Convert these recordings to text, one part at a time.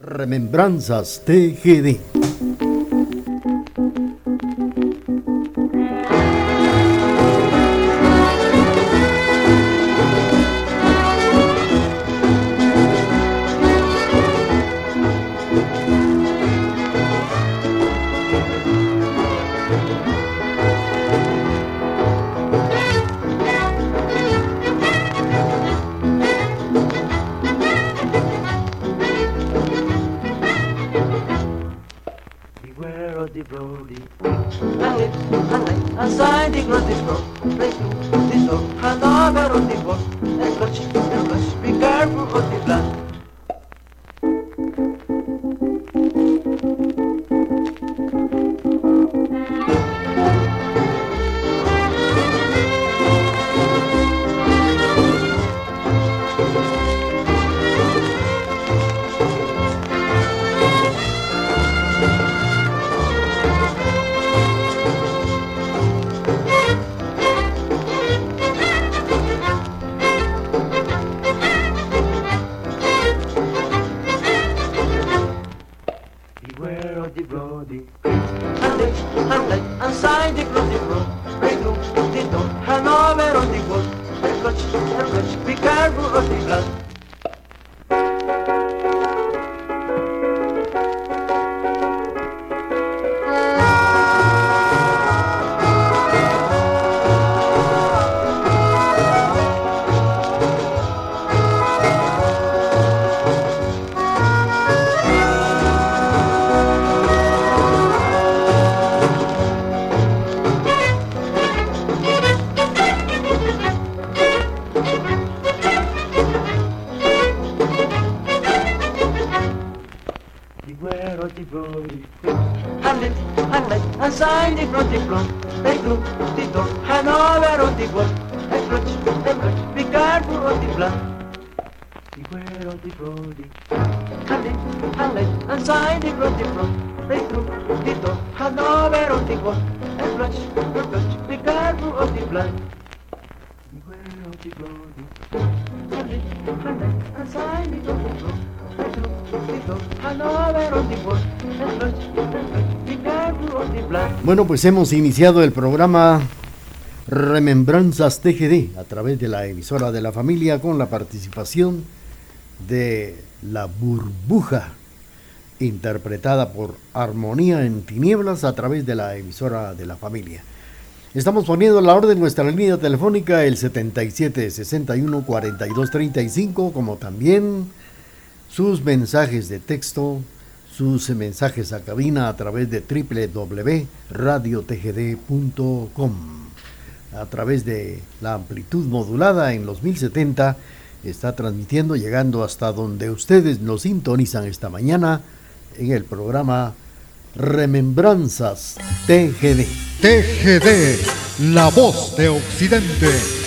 Remembranzas TGD. Beware of the Brody. And left and right and side the Brody road. Right they, the door and over on the wall. And clutch and clutch, be careful of the blood. Bueno, pues hemos iniciado el programa Remembranzas TGD a través de la emisora de la familia con la participación de La Burbuja, interpretada por Armonía en Tinieblas a través de la emisora de la familia. Estamos poniendo la orden nuestra línea telefónica el 77 61 42 35, como también sus mensajes de texto sus mensajes a cabina a través de www.radiotgd.com. A través de la amplitud modulada en los 1070 está transmitiendo llegando hasta donde ustedes nos sintonizan esta mañana en el programa Remembranzas TGD. TGD, la voz de Occidente.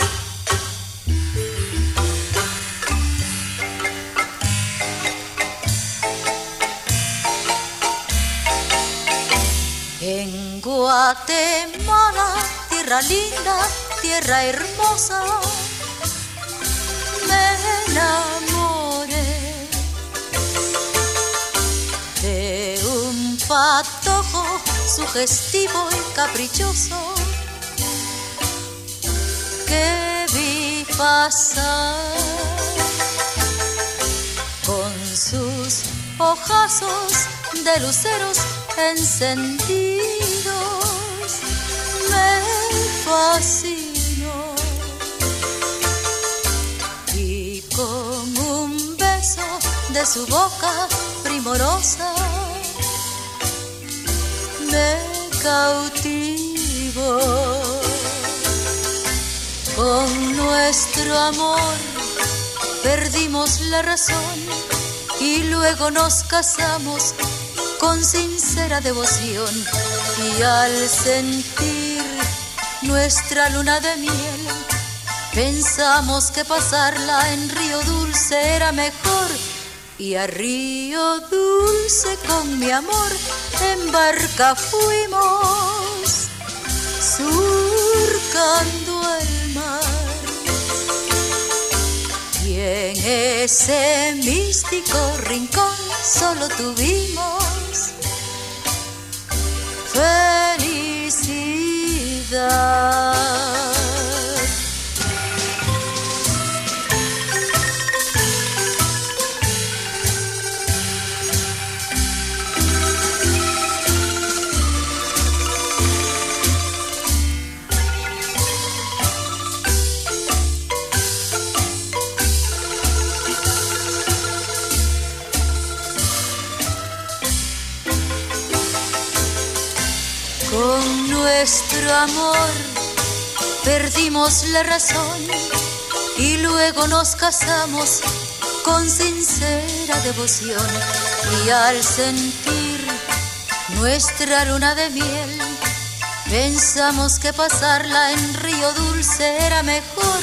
Guatemala, tierra linda, tierra hermosa, me enamoré de un patojo sugestivo y caprichoso que vi pasar con sus ojazos de luceros encendidos fascinó y con un beso de su boca primorosa me cautivó con nuestro amor. Perdimos la razón y luego nos casamos con sincera devoción. Y al sentir nuestra luna de miel. Pensamos que pasarla en Río Dulce era mejor. Y a Río Dulce con mi amor en barca fuimos, surcando el mar. Y en ese místico rincón solo tuvimos felicidad. Perdimos la razón y luego nos casamos con sincera devoción. Y al sentir nuestra luna de miel pensamos que pasarla en Río Dulce era mejor.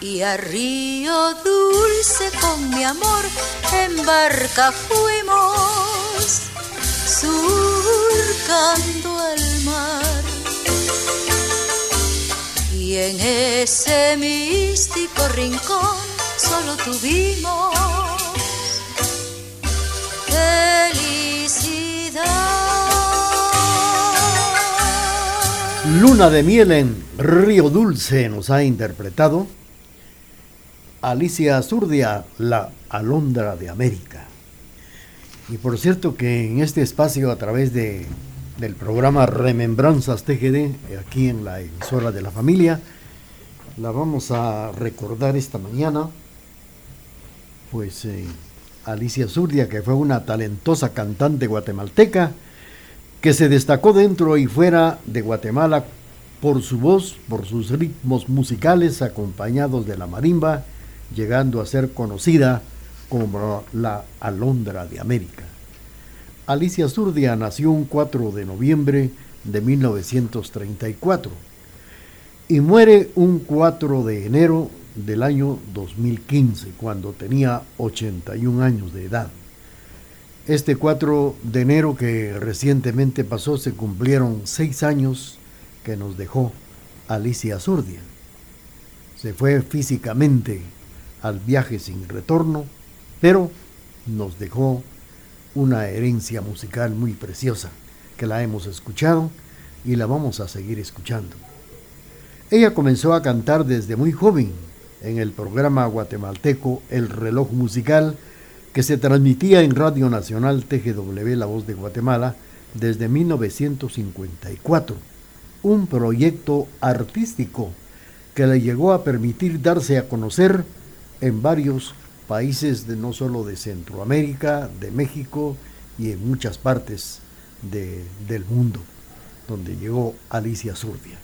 Y a Río Dulce con mi amor en barca fuimos. Surcando y en ese místico rincón solo tuvimos felicidad. Luna de miel en Río Dulce nos ha interpretado Alicia Zurdia, la alondra de América. Y por cierto que en este espacio a través de del programa Remembranzas TGD, aquí en la emisora de la familia. La vamos a recordar esta mañana. Pues eh, Alicia Zurdia, que fue una talentosa cantante guatemalteca, que se destacó dentro y fuera de Guatemala por su voz, por sus ritmos musicales acompañados de la marimba, llegando a ser conocida como la Alondra de América. Alicia Zurdia nació un 4 de noviembre de 1934 y muere un 4 de enero del año 2015, cuando tenía 81 años de edad. Este 4 de enero que recientemente pasó se cumplieron seis años que nos dejó Alicia Zurdia. Se fue físicamente al viaje sin retorno, pero nos dejó una herencia musical muy preciosa que la hemos escuchado y la vamos a seguir escuchando. Ella comenzó a cantar desde muy joven en el programa guatemalteco El reloj musical que se transmitía en Radio Nacional TGW La Voz de Guatemala desde 1954, un proyecto artístico que le llegó a permitir darse a conocer en varios países de, no solo de Centroamérica, de México y en muchas partes del mundo, donde llegó Alicia Zurdia.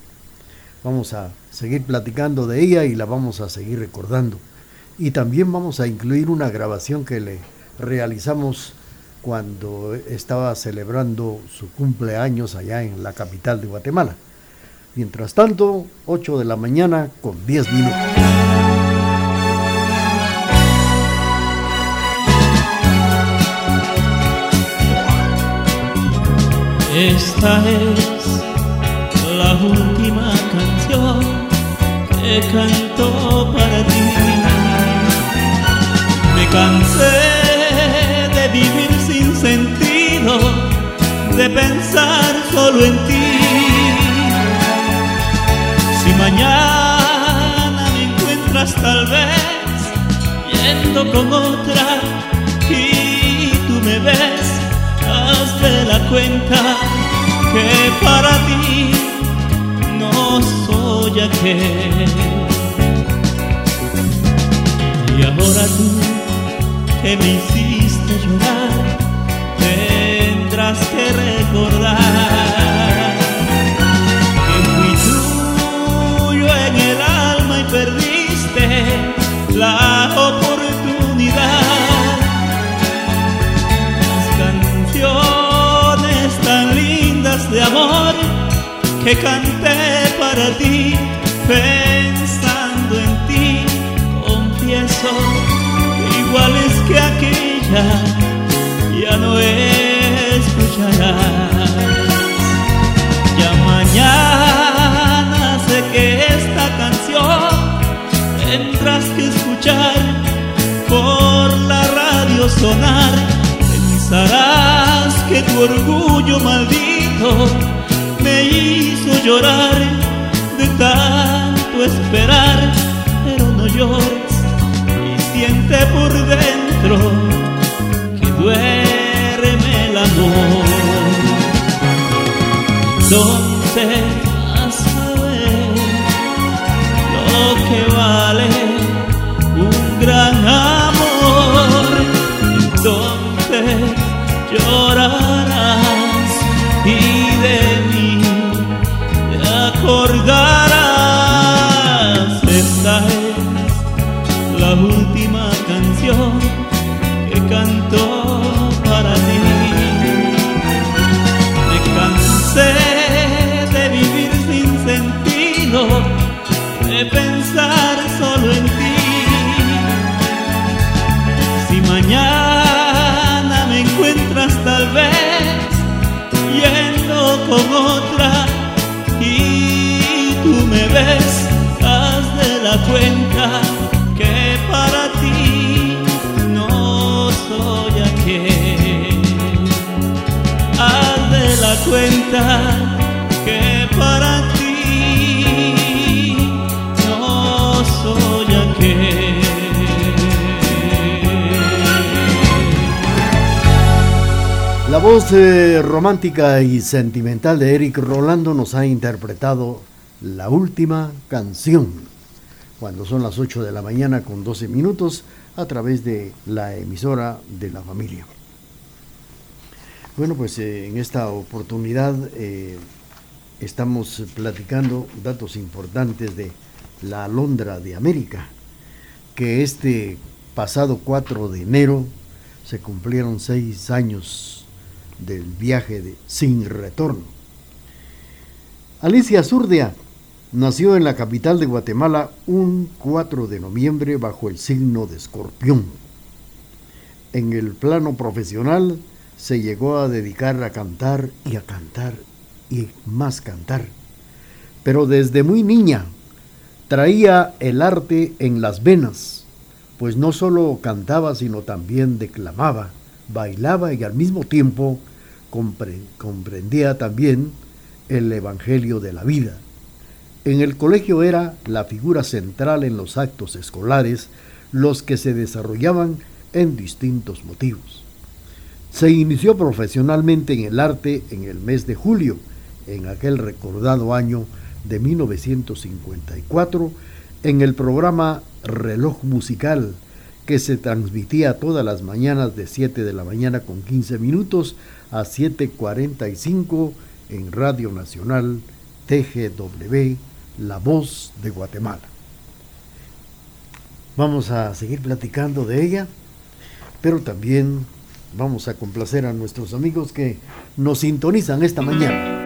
Vamos a seguir platicando de ella y la vamos a seguir recordando. Y también vamos a incluir una grabación que le realizamos cuando estaba celebrando su cumpleaños allá en la capital de Guatemala. Mientras tanto, 8 de la mañana con 10 minutos. Esta es la última canción que canto para ti. Me cansé de vivir sin sentido, de pensar solo en ti. Si mañana me encuentras tal vez yendo con otra y tú me ves de la cuenta que para ti no soy aquel. Y ahora tú que me hiciste llorar, tendrás que recordar que fui tuyo en el alma y perdiste la oportunidad que canté para ti, pensando en ti, confieso, iguales que aquella, ya no escucharás. Ya mañana sé que esta canción tendrás que escuchar sonar, pensarás que tu orgullo maldito me hizo llorar de tanto esperar, pero no llores y siente por dentro que duerme el amor. ¿Dónde voz eh, romántica y sentimental de Eric Rolando nos ha interpretado la última canción, cuando son las 8 de la mañana con 12 minutos, a través de la emisora de la familia. Bueno, pues eh, en esta oportunidad eh, estamos platicando datos importantes de la Alondra de América, que este pasado 4 de enero se cumplieron seis años del viaje de sin retorno. Alicia Zurdia nació en la capital de Guatemala un 4 de noviembre bajo el signo de escorpión. En el plano profesional se llegó a dedicar a cantar y a cantar y más cantar. Pero desde muy niña traía el arte en las venas, pues no solo cantaba, sino también declamaba, bailaba y al mismo tiempo compre- comprendía también el Evangelio de la vida. En el colegio era la figura central en los actos escolares, los que se desarrollaban en distintos motivos. Se inició profesionalmente en el arte en el mes de julio, en aquel recordado año de 1954, en el programa Reloj Musical, que se transmitía todas las mañanas de 7 de la mañana con 15 minutos a 7.45 en Radio Nacional TGW, La Voz de Guatemala. Vamos a seguir platicando de ella, pero también vamos a complacer a nuestros amigos que nos sintonizan esta mañana.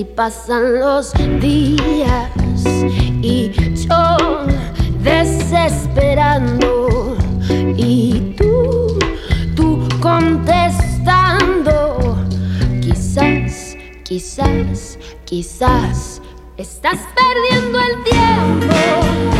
Y pasan los días y yo desesperando y tú, tú contestando. Quizás, quizás, quizás estás perdiendo el tiempo.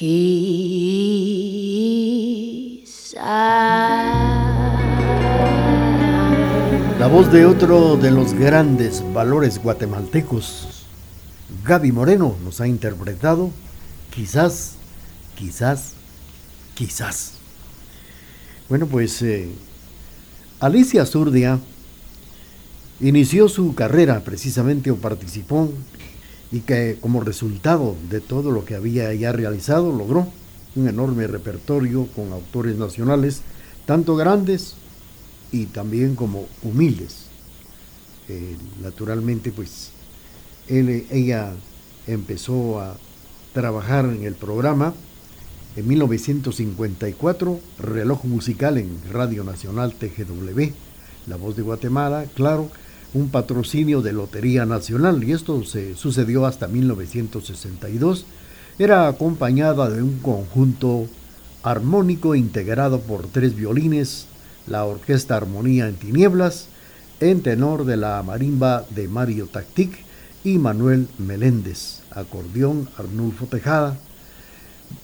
La voz de otro de los grandes valores guatemaltecos, Gaby Moreno, nos ha interpretado quizás, quizás, quizás. Bueno, pues eh, Alicia Zurdia inició su carrera precisamente o participó y que como resultado de todo lo que había ya realizado logró un enorme repertorio con autores nacionales, tanto grandes y también como humildes. Eh, naturalmente, pues ella empezó a trabajar en el programa en 1954, reloj musical en Radio Nacional TGW, La Voz de Guatemala, claro, un patrocinio de Lotería Nacional, y esto se sucedió hasta 1962. Era acompañada de un conjunto armónico integrado por tres violines, la Orquesta Armonía en Tinieblas, en tenor de la marimba de Mario Tactic y Manuel Meléndez, acordeón Arnulfo Tejada,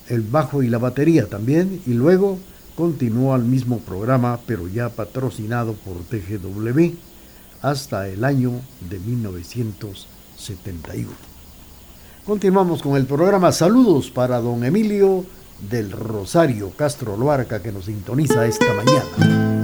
el bajo y la batería también, y luego continuó al mismo programa, pero ya patrocinado por TGW, hasta el año de 1971. Continuamos con el programa. Saludos para don Emilio del Rosario Castro Loarca que nos sintoniza esta mañana.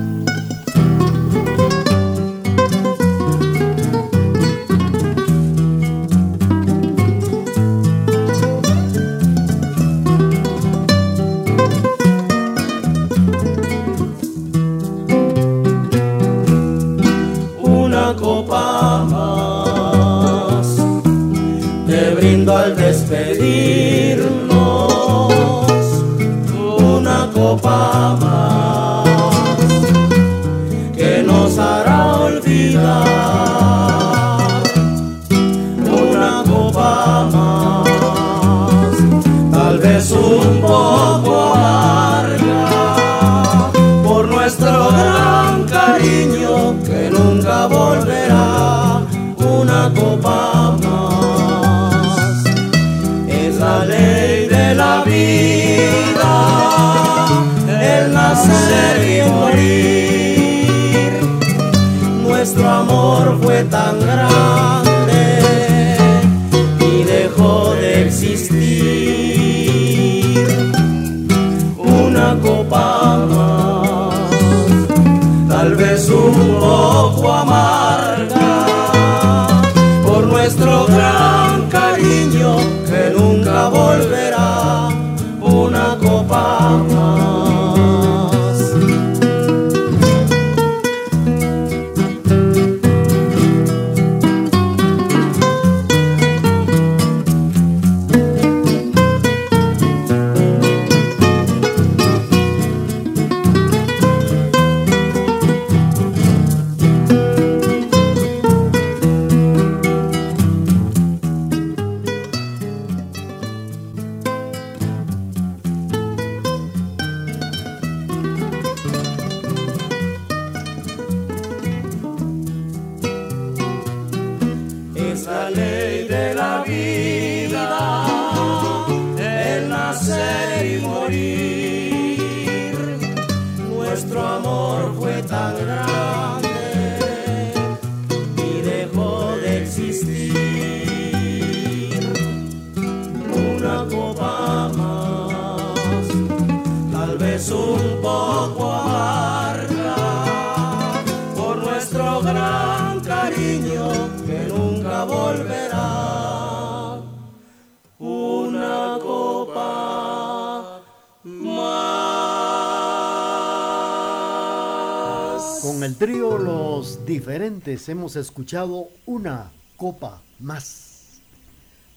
Trío Los Diferentes hemos escuchado una copa más.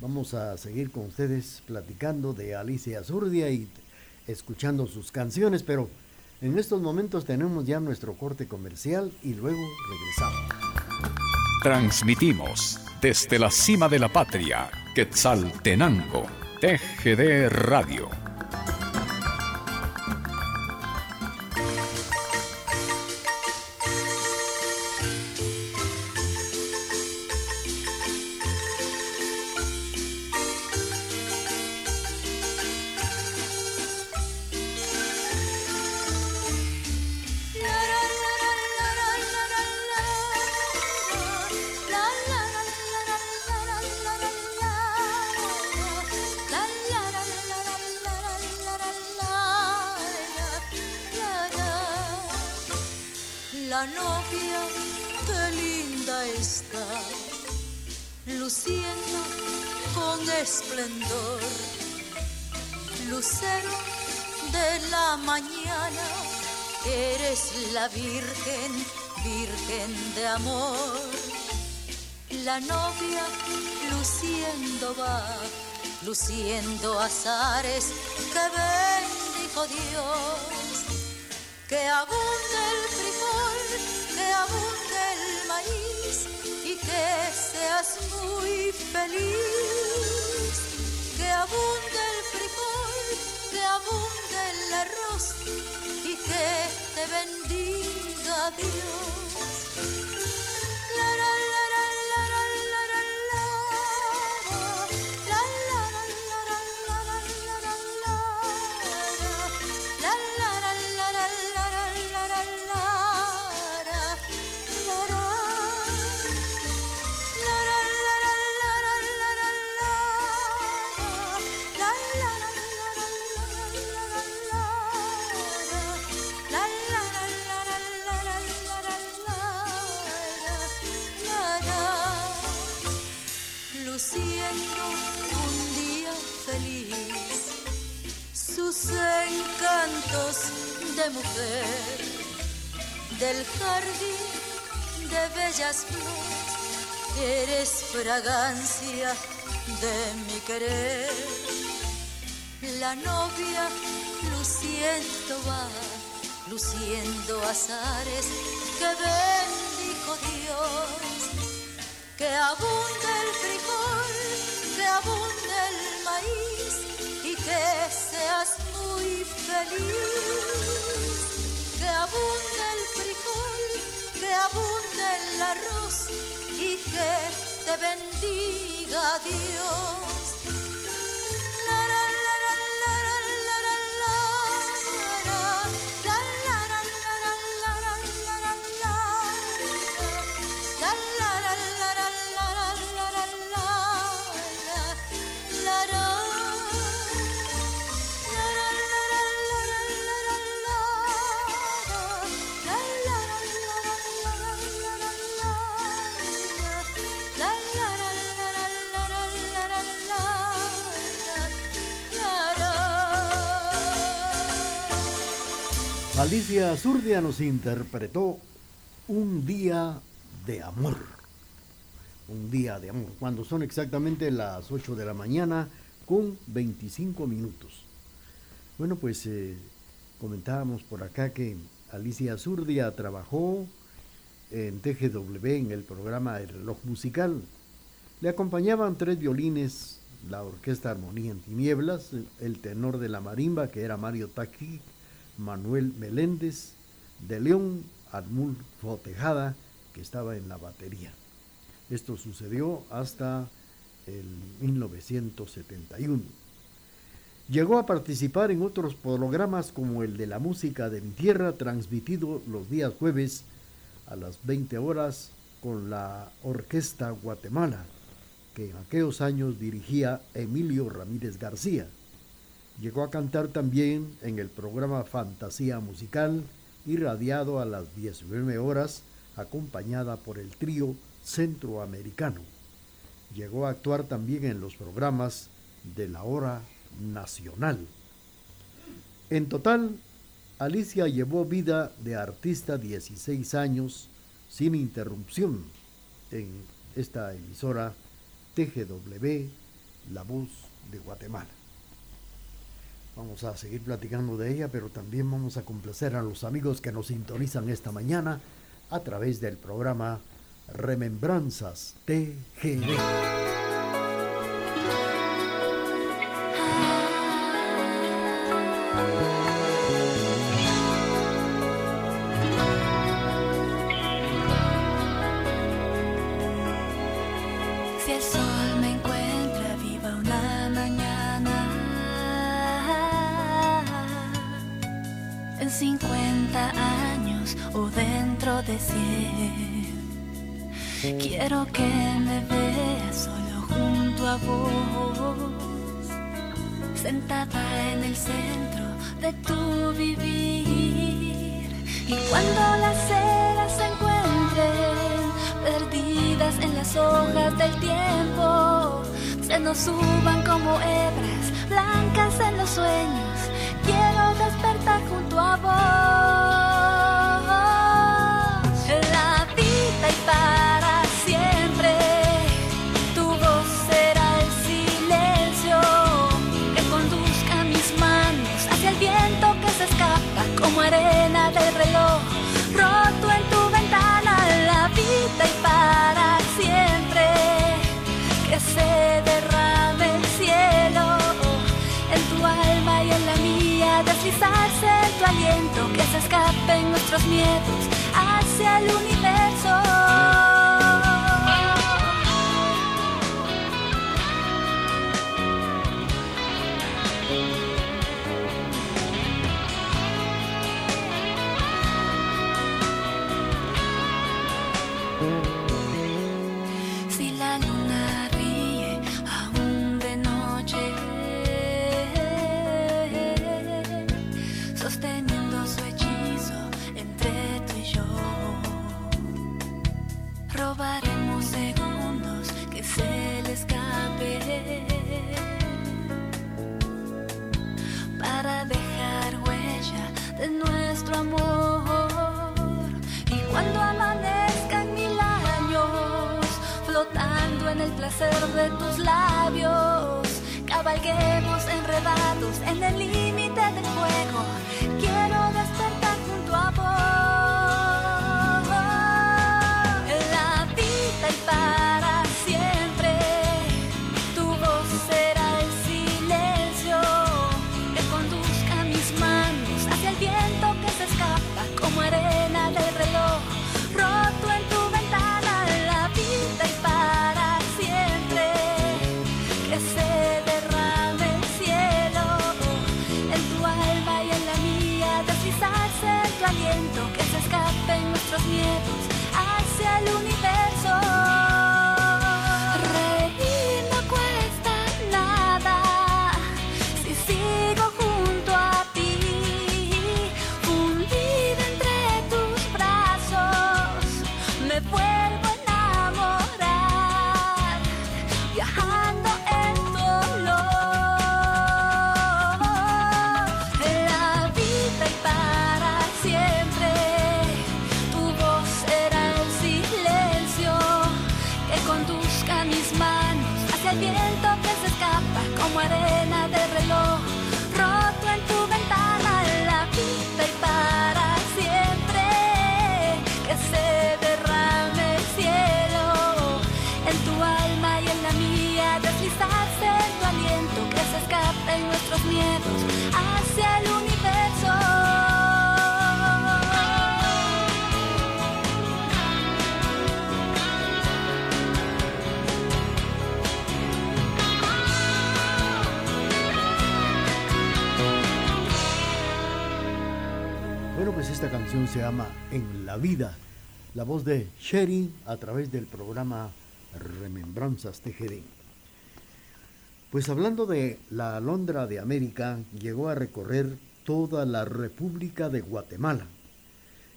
Vamos a seguir con ustedes platicando de Alicia Zurdia y escuchando sus canciones, pero en estos momentos tenemos ya nuestro corte comercial y luego regresamos. Transmitimos desde la cima de la patria, Quetzaltenango, TGD Radio. La virgen, virgen de amor. La novia luciendo va, luciendo azares que bendijo Dios. Que abunde el frijol, que abunde el maíz y que seas muy feliz. Que abunde el frijol, que abunde el arroz diga adiós. De mi querer la novia luciendo va luciendo azares que bendijo Dios que abunde el frijol, que abunde el maíz y que seas muy feliz. Que abunde el frijol, que abunde el arroz y que te bendiga Dios. Alicia Zurdia nos interpretó Un día de amor. Un día de amor. Cuando son exactamente las 8 de la mañana con 25 minutos. Bueno, pues eh, comentábamos por acá que Alicia Zurdia trabajó en TGW en el programa El reloj musical. Le acompañaban tres violines, la orquesta Armonía en Tinieblas, el tenor de la marimba que era Mario Taqui, Manuel Meléndez, de León, Arnulfo Tejada, que estaba en la batería. Esto sucedió hasta el 1971. Llegó a participar en otros programas como el de la música de mi tierra, transmitido los días jueves a las 20 horas con la Orquesta Guatemala, que en aquellos años dirigía Emilio Ramírez García. Llegó a cantar también en el programa Fantasía Musical, irradiado a las 19 horas, acompañada por el trío centroamericano. Llegó a actuar también en los programas de la hora nacional. En total, Alicia llevó vida de artista 16 años sin interrupción en esta emisora TGW, La Voz de Guatemala. Vamos a seguir platicando de ella, pero también vamos a complacer a los amigos que nos sintonizan esta mañana a través del programa Remembranzas TGD. 50 años o dentro de 100. Quiero que me veas solo junto a vos, sentada en el centro de tu vivir. Y cuando las ceras se encuentren perdidas en las hojas del tiempo, se nos suban como hebras blancas en los sueños tua voz. escapen nuestros miedos hacia el universo. yet. Pues esta canción se llama En la vida, la voz de Sherry a través del programa Remembranzas TGD. Pues hablando de la Alondra de América, llegó a recorrer toda la República de Guatemala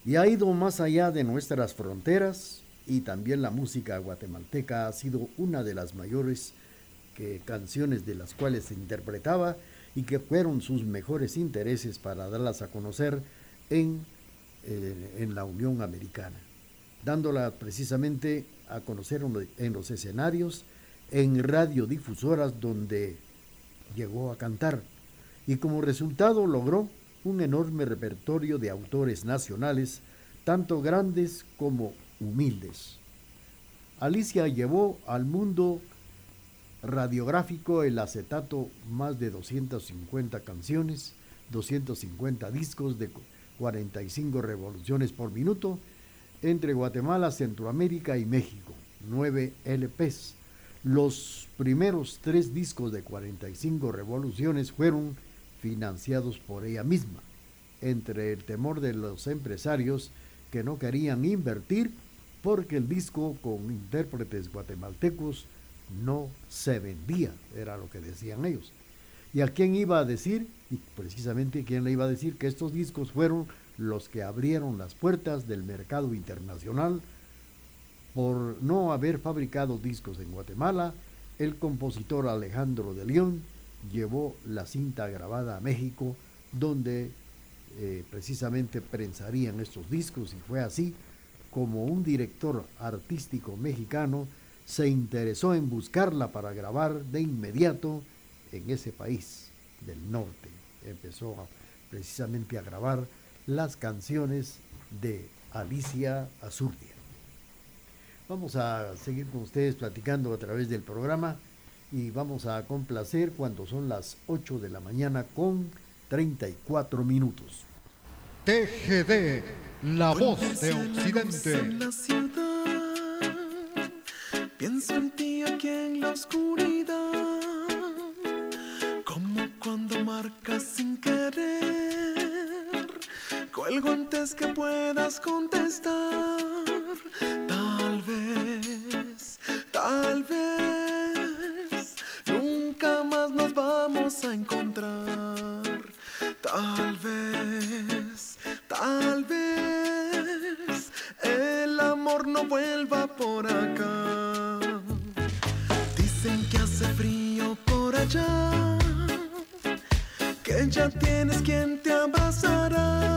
y ha ido más allá de nuestras fronteras y también la música guatemalteca ha sido una de las mayores canciones de las cuales se interpretaba y que fueron sus mejores intereses para darlas a conocer en, eh, en la Unión Americana, dándola precisamente a conocer en los escenarios, en radiodifusoras donde llegó a cantar y como resultado logró un enorme repertorio de autores nacionales, tanto grandes como humildes. Alicia llevó al mundo radiográfico el acetato más de 250 canciones, 250 discos de 45 revoluciones por minuto entre Guatemala, Centroamérica y México, 9 LPs. Los primeros tres discos de 45 revoluciones fueron financiados por ella misma, entre el temor de los empresarios que no querían invertir porque el disco con intérpretes guatemaltecos no se vendía, era lo que decían ellos. ¿Y a quién iba a decir? Y precisamente quién le iba a decir que estos discos fueron los que abrieron las puertas del mercado internacional por no haber fabricado discos en Guatemala, el compositor Alejandro de León llevó la cinta grabada a México, donde eh, precisamente prensarían estos discos, y fue así como un director artístico mexicano se interesó en buscarla para grabar de inmediato en ese país del norte. Empezó a- precisamente a grabar las canciones de Alicia Azurdia. Vamos a seguir con ustedes platicando a través del programa y vamos a complacer cuando son las 8 de la mañana con 34 minutos. TGD, la voz de En Occidente. la ciudad, pienso en ti aquí en la oscuridad, cuando marcas sin querer, cuelgo antes que puedas contestar, tal vez, tal vez, nunca más nos vamos a encontrar, tal vez, tal vez, el amor no vuelva por acá. Dicen que hace frío por allá, tienes quien te abrazará.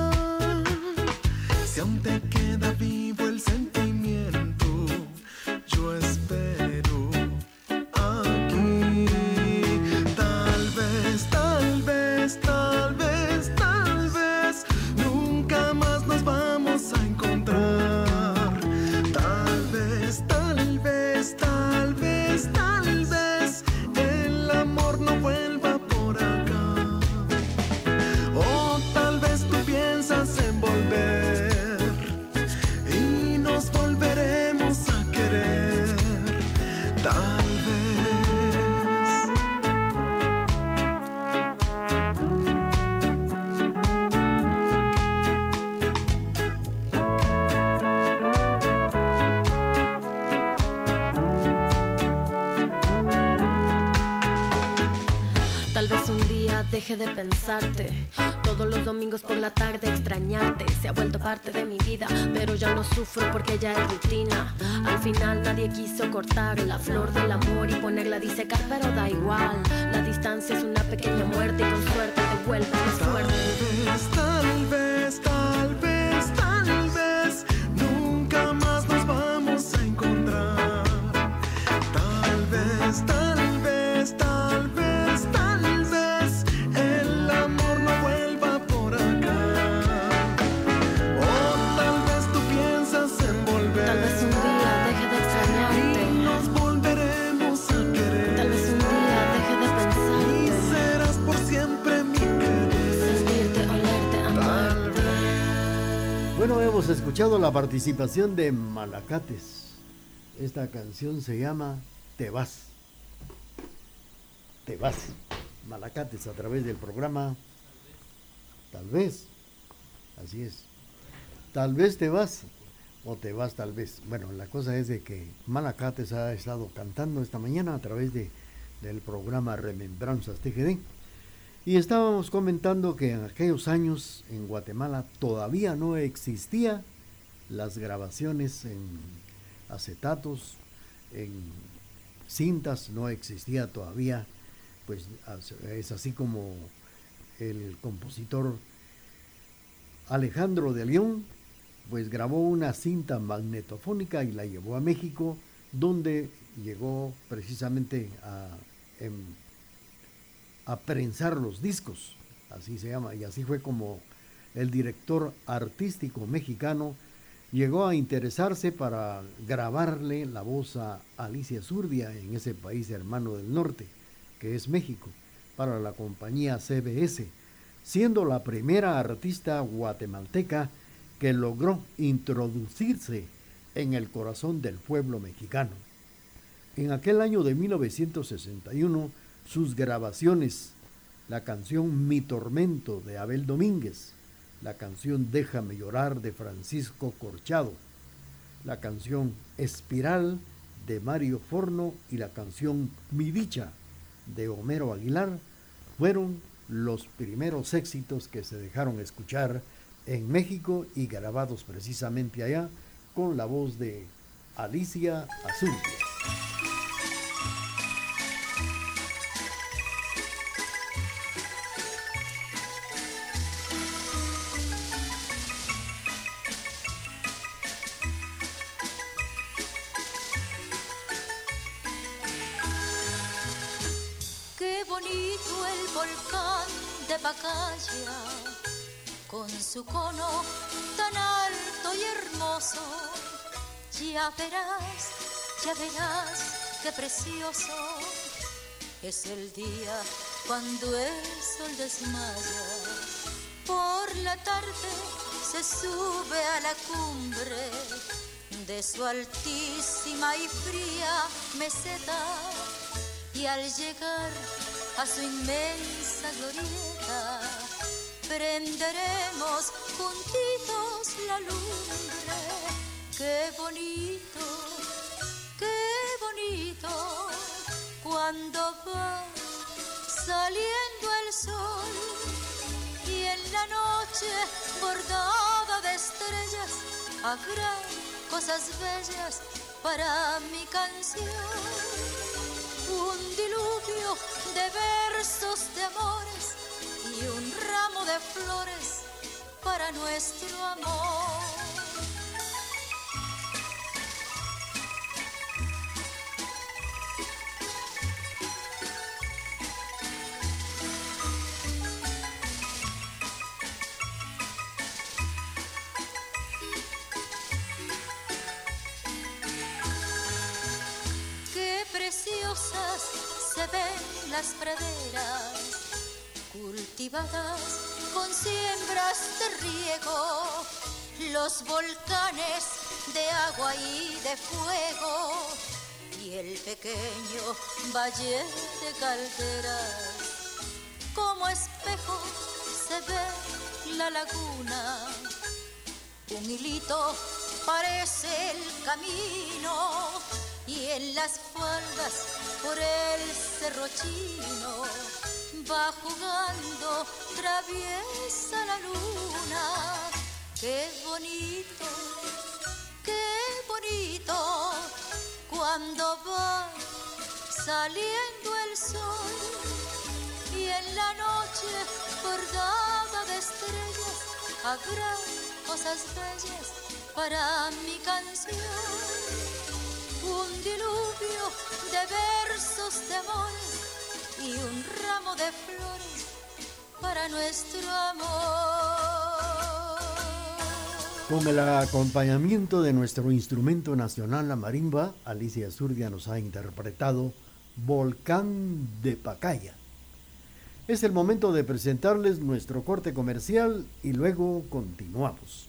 Deje de pensarte. Todos los domingos por la tarde extrañarte. Se ha vuelto parte de mi vida, pero ya no sufro porque ya es rutina. Al final nadie quiso cortar la flor del amor y ponerla a disecar, pero da igual. La distancia es una pequeña muerte y con suerte te vuelves fuerte. Hemos escuchado la participación de Malacates. Esta canción se llama Te vas. Te vas. Malacates a través del programa. Tal vez. Así es. Tal vez te vas. O te vas tal vez. Bueno, la cosa es de que Malacates ha estado cantando esta mañana a través de del programa Remembranzas TGD. Y estábamos comentando que en aquellos años en Guatemala todavía no existía las grabaciones en acetatos, en cintas, no existía todavía, pues es así como el compositor Alejandro de León, pues grabó una cinta magnetofónica y la llevó a México, donde llegó precisamente a, em, a prensar los discos, así se llama, y así fue como el director artístico mexicano llegó a interesarse para grabarle la voz a Alicia Zurdia en ese país hermano del norte, que es México, para la compañía CBS, siendo la primera artista guatemalteca que logró introducirse en el corazón del pueblo mexicano. En aquel año de 1961, sus grabaciones, la canción Mi Tormento de Abel Domínguez, la canción Déjame llorar de Francisco Corchado, la canción Espiral de Mario Forno. Y la canción Mi Dicha de Homero Aguilar fueron los primeros éxitos que se dejaron escuchar en México y grabados precisamente allá con la voz de Alicia Azul. Ya verás, ya verás, qué precioso es el día cuando el sol desmaya. Por la tarde se sube a la cumbre de su altísima y fría meseta y al llegar a su inmensa glorieta prenderemos juntitos la lumbre. Qué bonito, qué bonito cuando va saliendo el sol y en la noche bordada de estrellas habrá cosas bellas para mi canción un diluvio de versos de amores ramo de flores para nuestro amor. Cultivadas con siembras de riego, los volcanes de agua y de fuego y el pequeño valle de calderas. Como espejo se ve la laguna, un hilito parece el camino y en las faldas por el cerro chino va jugando traviesa la luna. Qué bonito, qué bonito cuando va saliendo el sol. Y en la noche bordada de estrellas habrá cosas bellas para mi canción. Un diluvio de versos de amores y un ramo de flores para nuestro amor. Con el acompañamiento de nuestro instrumento nacional, la marimba, Alicia Zurdia nos ha interpretado Volcán de Pacaya. Es el momento de presentarles nuestro corte comercial y luego continuamos.